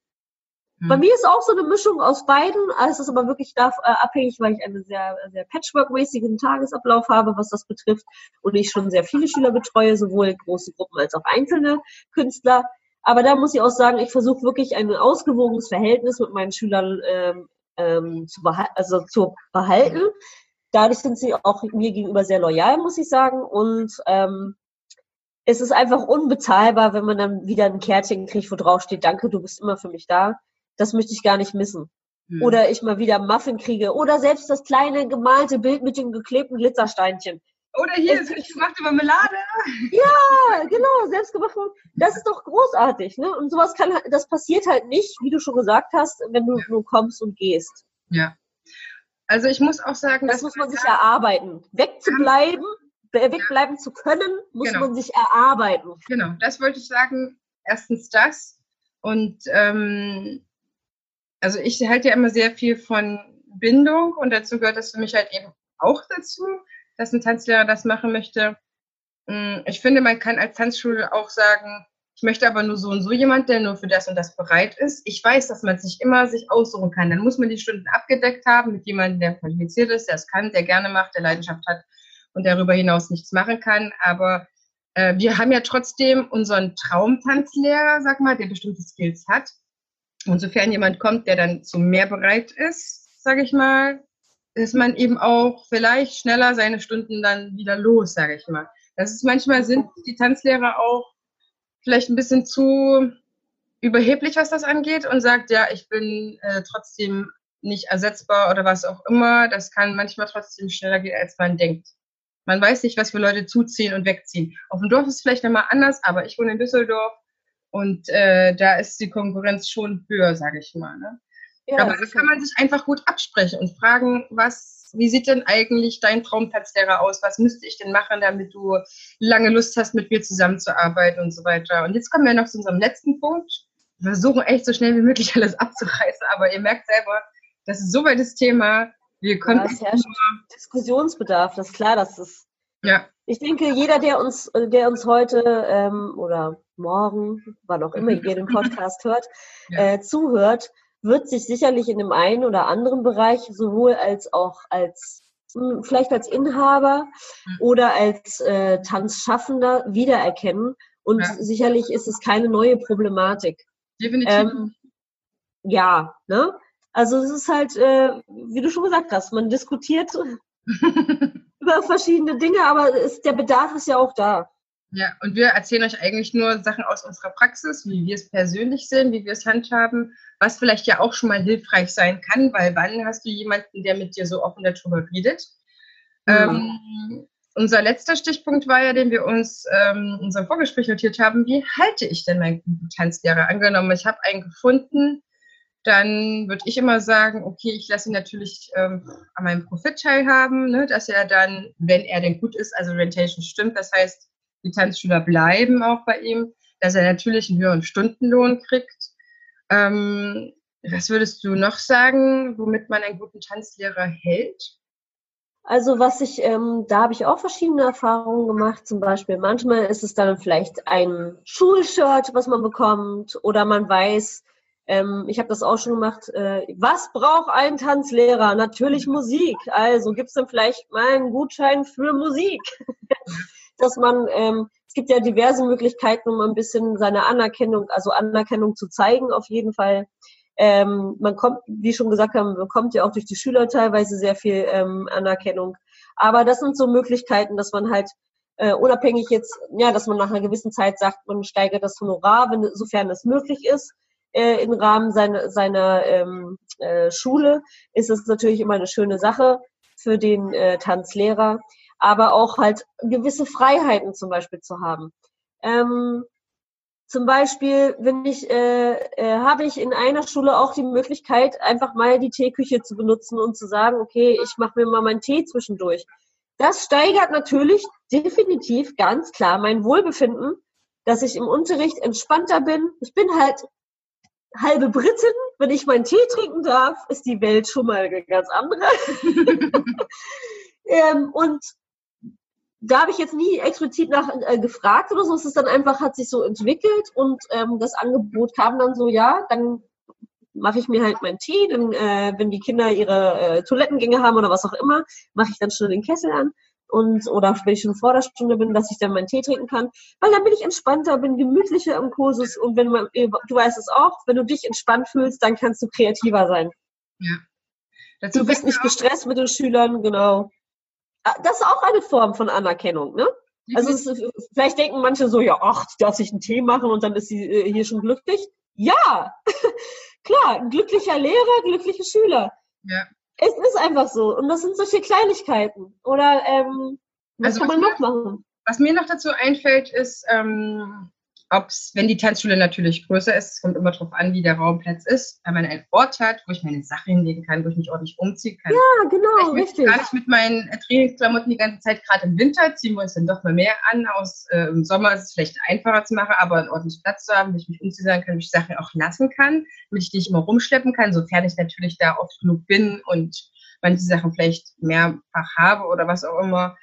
Hm. Bei mir ist auch so eine Mischung aus beiden. Es ist aber wirklich da, äh, abhängig, weil ich einen sehr, sehr patchwork-mäßigen Tagesablauf habe, was das betrifft. Und ich schon sehr viele Schüler betreue, sowohl große Gruppen als auch einzelne Künstler. Aber da muss ich auch sagen, ich versuche wirklich ein ausgewogenes Verhältnis mit meinen Schülern ähm, ähm, zu, behalten, also zu behalten. Dadurch sind sie auch mir gegenüber sehr loyal, muss ich sagen. Und ähm, es ist einfach unbezahlbar, wenn man dann wieder ein Kärtchen kriegt, wo drauf steht, danke, du bist immer für mich da. Das möchte ich gar nicht missen. Hm. Oder ich mal wieder Muffin kriege. Oder selbst das kleine gemalte Bild mit dem geklebten Glitzersteinchen. Oder hier, selbstgemachte Marmelade. Ja, genau, selbstgemachte. Das ist doch großartig, ne? Und sowas kann, das passiert halt nicht, wie du schon gesagt hast, wenn du nur kommst und gehst. Ja. Also ich muss auch sagen, das muss man sich erarbeiten. Wegzubleiben, wegbleiben ja. zu können, muss genau. man sich erarbeiten. Genau, das wollte ich sagen. Erstens das. Und ähm, also ich halte ja immer sehr viel von Bindung und dazu gehört das für mich halt eben auch dazu dass ein Tanzlehrer das machen möchte. Mm, ich finde, man kann als Tanzschule auch sagen, ich möchte aber nur so und so jemand, der nur für das und das bereit ist. Ich weiß, dass man sich immer sich aussuchen kann. Dann muss man die Stunden abgedeckt haben mit jemandem, der qualifiziert ist, der es kann, der gerne macht, der Leidenschaft hat und darüber hinaus nichts machen kann. Aber äh, wir haben ja trotzdem unseren Traumtanzlehrer, sag mal, der bestimmte Skills hat. Und sofern jemand kommt, der dann zu mehr bereit ist, sage ich mal, ist man eben auch vielleicht schneller seine Stunden dann wieder los, sage ich mal. Das ist manchmal sind die Tanzlehrer auch vielleicht ein bisschen zu überheblich, was das angeht und sagt, ja, ich bin äh, trotzdem nicht ersetzbar oder was auch immer. Das kann manchmal trotzdem schneller gehen, als man denkt. Man weiß nicht, was für Leute zuziehen und wegziehen. Auf dem Dorf ist es vielleicht nochmal anders, aber ich wohne in Düsseldorf und äh, da ist die Konkurrenz schon höher, sage ich mal. Ne? Ja, Aber da kann man sich einfach gut absprechen und fragen, was, wie sieht denn eigentlich dein Traumplatzlehrer aus? Was müsste ich denn machen, damit du lange Lust hast, mit mir zusammenzuarbeiten und so weiter? Und jetzt kommen wir noch zu unserem letzten Punkt. Wir versuchen echt so schnell wie möglich alles abzureißen, aber ihr merkt selber, das ist so weit das Thema. Wir können ja, Diskussionsbedarf, das ist klar, das ist. Ja. Ich denke, jeder, der uns, der uns heute ähm, oder morgen, wann auch immer ihr den Podcast hört, ja. äh, zuhört, wird sich sicherlich in dem einen oder anderen Bereich sowohl als auch als hm, vielleicht als Inhaber mhm. oder als äh, Tanzschaffender wiedererkennen. Und ja. sicherlich ist es keine neue Problematik. Definitiv. Ähm, ja, ne? Also es ist halt, äh, wie du schon gesagt hast, man diskutiert über verschiedene Dinge, aber ist, der Bedarf ist ja auch da. Ja, und wir erzählen euch eigentlich nur Sachen aus unserer Praxis, wie wir es persönlich sehen, wie wir es handhaben, was vielleicht ja auch schon mal hilfreich sein kann, weil wann hast du jemanden, der mit dir so offen darüber redet? Mhm. Ähm, unser letzter Stichpunkt war ja, den wir uns ähm, in unserem Vorgespräch notiert haben, wie halte ich denn meinen guten Tanzlehrer? Angenommen, ich habe einen gefunden, dann würde ich immer sagen, okay, ich lasse ihn natürlich ähm, an meinem Profit teilhaben, ne, dass er dann, wenn er denn gut ist, also Rentation stimmt, das heißt, die Tanzschüler bleiben auch bei ihm, dass er natürlich einen höheren Stundenlohn kriegt. Ähm, was würdest du noch sagen, womit man einen guten Tanzlehrer hält? Also was ich, ähm, da habe ich auch verschiedene Erfahrungen gemacht. Zum Beispiel manchmal ist es dann vielleicht ein Schulshirt, was man bekommt, oder man weiß, ähm, ich habe das auch schon gemacht. Äh, was braucht ein Tanzlehrer? Natürlich Musik. Also gibt es dann vielleicht mal einen Gutschein für Musik. dass man, ähm, es gibt ja diverse Möglichkeiten, um ein bisschen seine Anerkennung, also Anerkennung zu zeigen, auf jeden Fall. Ähm, man kommt, wie schon gesagt haben, bekommt ja auch durch die Schüler teilweise sehr viel ähm, Anerkennung. Aber das sind so Möglichkeiten, dass man halt äh, unabhängig jetzt, ja, dass man nach einer gewissen Zeit sagt, man steigert das Honorar, wenn, sofern es möglich ist, äh, im Rahmen seiner, seiner ähm, äh, Schule, ist es natürlich immer eine schöne Sache für den äh, Tanzlehrer. Aber auch halt gewisse Freiheiten zum Beispiel zu haben. Ähm, zum Beispiel, wenn ich, äh, äh, habe ich in einer Schule auch die Möglichkeit, einfach mal die Teeküche zu benutzen und zu sagen, okay, ich mache mir mal meinen Tee zwischendurch. Das steigert natürlich definitiv ganz klar mein Wohlbefinden, dass ich im Unterricht entspannter bin. Ich bin halt halbe Britin. Wenn ich meinen Tee trinken darf, ist die Welt schon mal ganz andere. ähm, und da habe ich jetzt nie explizit nach äh, gefragt oder so. Es ist dann einfach, hat sich so entwickelt und ähm, das Angebot kam dann so, ja, dann mache ich mir halt meinen Tee, dann, äh, wenn die Kinder ihre äh, Toilettengänge haben oder was auch immer, mache ich dann schon den Kessel an und oder wenn ich schon vor der Stunde bin, dass ich dann meinen Tee trinken kann, weil dann bin ich entspannter, bin gemütlicher im Kursus und wenn man, du weißt es auch, wenn du dich entspannt fühlst, dann kannst du kreativer sein. Ja. Dazu du bist nicht gestresst mit den Schülern, genau. Ah, das ist auch eine Form von Anerkennung, ne? Also ist, vielleicht denken manche so, ja, ach, die darf sich einen Tee machen und dann ist sie äh, hier schon glücklich. Ja, klar, glücklicher Lehrer, glückliche Schüler. Ja. Es ist einfach so. Und das sind solche Kleinigkeiten. Oder ähm, was also, kann man noch machen? Was mir noch dazu einfällt, ist, ähm, ob's, wenn die Tanzschule natürlich größer ist, es kommt immer darauf an, wie der Raumplatz ist, wenn man einen Ort hat, wo ich meine Sachen hinlegen kann, wo ich mich ordentlich umziehen kann. Ja, genau, ich richtig. Gar nicht mit meinen Trainingsklamotten die ganze Zeit, gerade im Winter ziehen wir uns dann doch mal mehr an. Aus, äh, Im Sommer ist es vielleicht einfacher zu machen, aber einen ordentlichen Platz zu haben, wo ich mich umziehen kann, wo ich Sachen auch lassen kann, damit ich die nicht immer rumschleppen kann, sofern ich natürlich da oft genug bin und manche Sachen vielleicht mehrfach habe oder was auch immer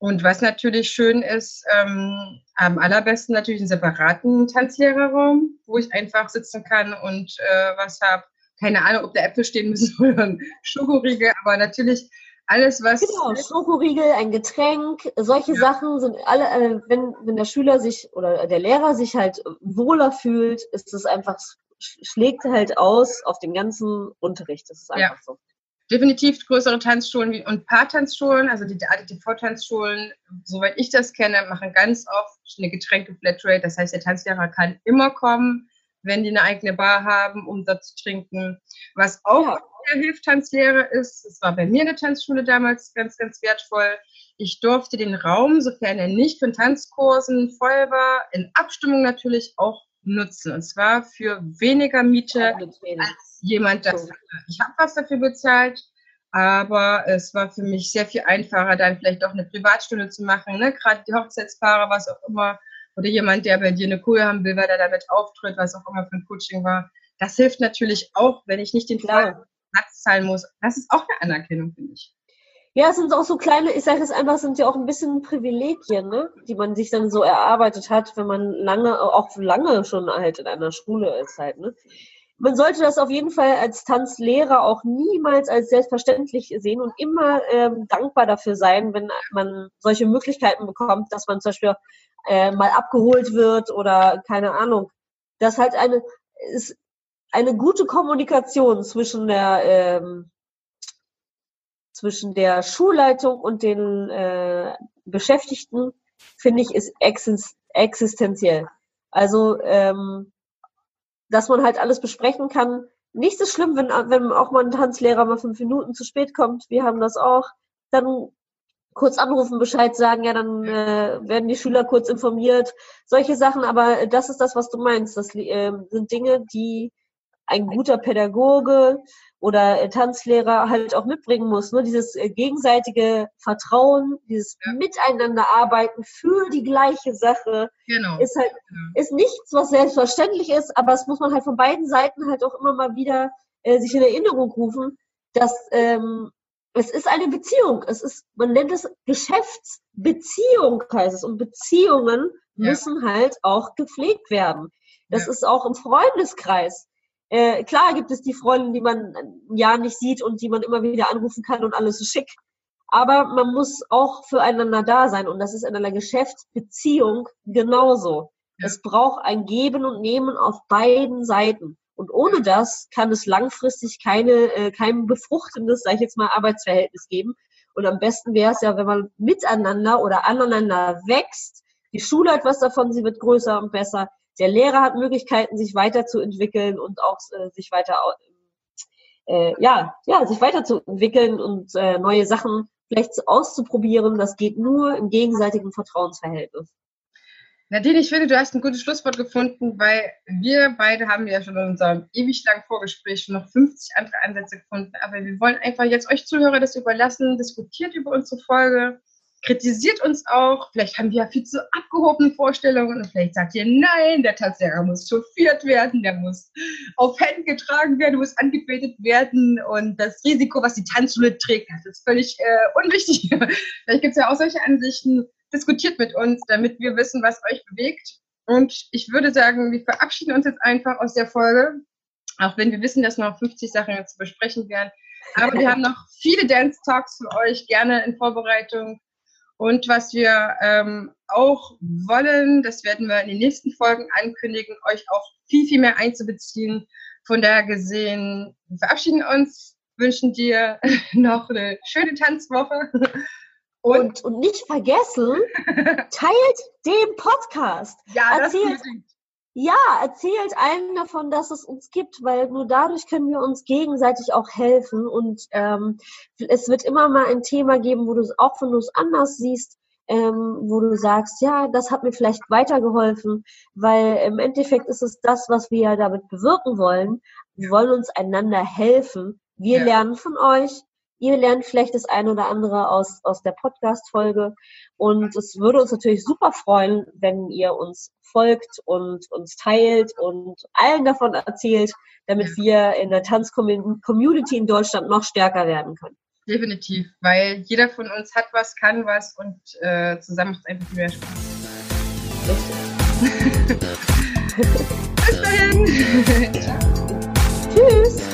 und was natürlich schön ist, ähm, am allerbesten natürlich einen separaten Tanzlehrerraum, wo ich einfach sitzen kann und äh, was habe. Keine Ahnung, ob da Äpfel stehen müssen oder ein Schokoriegel, aber natürlich alles, was. Genau, Schokoriegel, ein Getränk, solche ja. Sachen sind alle, äh, wenn, wenn der Schüler sich oder der Lehrer sich halt wohler fühlt, ist es einfach, schlägt halt aus auf den ganzen Unterricht. Das ist einfach ja. so definitiv größere Tanzschulen und Paartanzschulen, also die ADTV-Tanzschulen, soweit ich das kenne, machen ganz oft eine Getränke-Flatrate. Das heißt, der Tanzlehrer kann immer kommen, wenn die eine eigene Bar haben, um dort zu trinken. Was auch ja. sehr hilft, Tanzlehrer ist, es war bei mir in der Tanzschule damals ganz, ganz wertvoll. Ich durfte den Raum, sofern er nicht von Tanzkursen voll war, in Abstimmung natürlich auch nutzen. Und zwar für weniger Miete als jemand das. Ich habe was dafür bezahlt, aber es war für mich sehr viel einfacher, dann vielleicht auch eine Privatstunde zu machen. Ne? Gerade die Hochzeitspaare, was auch immer, oder jemand, der bei dir eine Kohle haben will, weil er damit auftritt, was auch immer für ein Coaching war. Das hilft natürlich auch, wenn ich nicht den Platz zahlen muss. Das ist auch eine Anerkennung, finde ich. Ja, es sind auch so kleine, ich sage es einfach, sind ja auch ein bisschen Privilegien, ne? die man sich dann so erarbeitet hat, wenn man lange, auch lange schon halt in einer Schule ist halt. Ne? Man sollte das auf jeden Fall als Tanzlehrer auch niemals als selbstverständlich sehen und immer ähm, dankbar dafür sein, wenn man solche Möglichkeiten bekommt, dass man zum Beispiel äh, mal abgeholt wird oder keine Ahnung. Das halt eine ist eine gute Kommunikation zwischen der ähm, zwischen der Schulleitung und den äh, Beschäftigten, finde ich, ist existenziell. Also, ähm, dass man halt alles besprechen kann. Nichts ist schlimm, wenn, wenn auch mal ein Tanzlehrer mal fünf Minuten zu spät kommt. Wir haben das auch. Dann kurz anrufen, Bescheid sagen, ja, dann äh, werden die Schüler kurz informiert. Solche Sachen, aber das ist das, was du meinst. Das äh, sind Dinge, die ein guter Pädagoge oder Tanzlehrer halt auch mitbringen muss. Nur dieses äh, gegenseitige Vertrauen, dieses ja. Miteinanderarbeiten für die gleiche Sache genau. ist halt ist nichts, was selbstverständlich ist, aber es muss man halt von beiden Seiten halt auch immer mal wieder äh, sich in Erinnerung rufen, dass ähm, es ist eine Beziehung. Es ist, man nennt es Geschäftsbeziehung heißt es. Und Beziehungen ja. müssen halt auch gepflegt werden. Das ja. ist auch im Freundeskreis. Äh, klar gibt es die Freundin, die man ein Jahr nicht sieht und die man immer wieder anrufen kann und alles ist schick. Aber man muss auch füreinander da sein und das ist in einer Geschäftsbeziehung genauso. Ja. Es braucht ein Geben und Nehmen auf beiden Seiten. Und ohne das kann es langfristig keine, äh, kein befruchtendes, sage ich jetzt mal, Arbeitsverhältnis geben. Und am besten wäre es ja, wenn man miteinander oder aneinander wächst. Die Schule hat was davon, sie wird größer und besser der Lehrer hat Möglichkeiten, sich weiterzuentwickeln und auch äh, sich weiter äh, ja, ja, sich weiterzuentwickeln und äh, neue Sachen vielleicht auszuprobieren. Das geht nur im gegenseitigen Vertrauensverhältnis. Nadine, ich finde, du hast ein gutes Schlusswort gefunden, weil wir beide haben ja schon in unserem ewig langen Vorgespräch noch 50 andere Ansätze gefunden. Aber wir wollen einfach jetzt euch Zuhörer das überlassen, diskutiert über unsere Folge, kritisiert uns auch. Vielleicht haben wir ja viel zu abgehobene Vorstellungen vielleicht sagt ihr, nein, der Tanzlehrer muss chauffiert werden, der muss auf Händen getragen werden, muss angebetet werden und das Risiko, was die Tanzschule trägt, das ist völlig äh, unwichtig. vielleicht gibt es ja auch solche Ansichten diskutiert mit uns, damit wir wissen, was euch bewegt. Und ich würde sagen, wir verabschieden uns jetzt einfach aus der Folge, auch wenn wir wissen, dass noch 50 Sachen zu besprechen werden. Aber wir haben noch viele Dance Talks für euch gerne in Vorbereitung. Und was wir ähm, auch wollen, das werden wir in den nächsten Folgen ankündigen, euch auch viel, viel mehr einzubeziehen. Von daher gesehen, wir verabschieden uns, wünschen dir noch eine schöne Tanzwoche und, und nicht vergessen, teilt den Podcast. Ja, erzählt, das ja, erzählt allen davon, dass es uns gibt, weil nur dadurch können wir uns gegenseitig auch helfen. Und ähm, es wird immer mal ein Thema geben, wo du es auch, wenn du es anders siehst, ähm, wo du sagst, ja, das hat mir vielleicht weitergeholfen, weil im Endeffekt ist es das, was wir damit bewirken wollen. Wir wollen uns einander helfen. Wir ja. lernen von euch, Ihr lernt vielleicht das eine oder andere aus, aus der Podcast-Folge. Und es würde uns natürlich super freuen, wenn ihr uns folgt und uns teilt und allen davon erzählt, damit wir in der Tanz-Community in Deutschland noch stärker werden können. Definitiv, weil jeder von uns hat was, kann was und äh, zusammen macht es einfach mehr Spaß. Bis dahin. Tschüss.